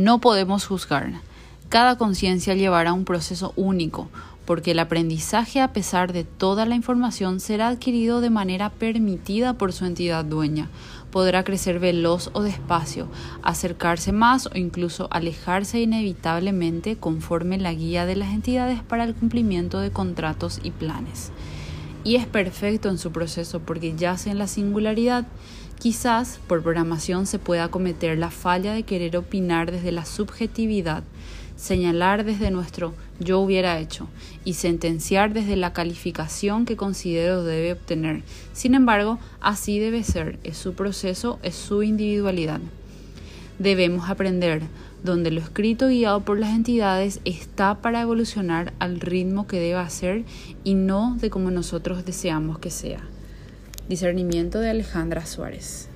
No podemos juzgar. Cada conciencia llevará un proceso único, porque el aprendizaje a pesar de toda la información será adquirido de manera permitida por su entidad dueña. Podrá crecer veloz o despacio, acercarse más o incluso alejarse inevitablemente conforme la guía de las entidades para el cumplimiento de contratos y planes. Y es perfecto en su proceso porque yace en la singularidad. Quizás por programación se pueda cometer la falla de querer opinar desde la subjetividad señalar desde nuestro yo hubiera hecho y sentenciar desde la calificación que considero debe obtener. Sin embargo, así debe ser, es su proceso, es su individualidad. Debemos aprender donde lo escrito guiado por las entidades está para evolucionar al ritmo que deba ser y no de como nosotros deseamos que sea. Discernimiento de Alejandra Suárez.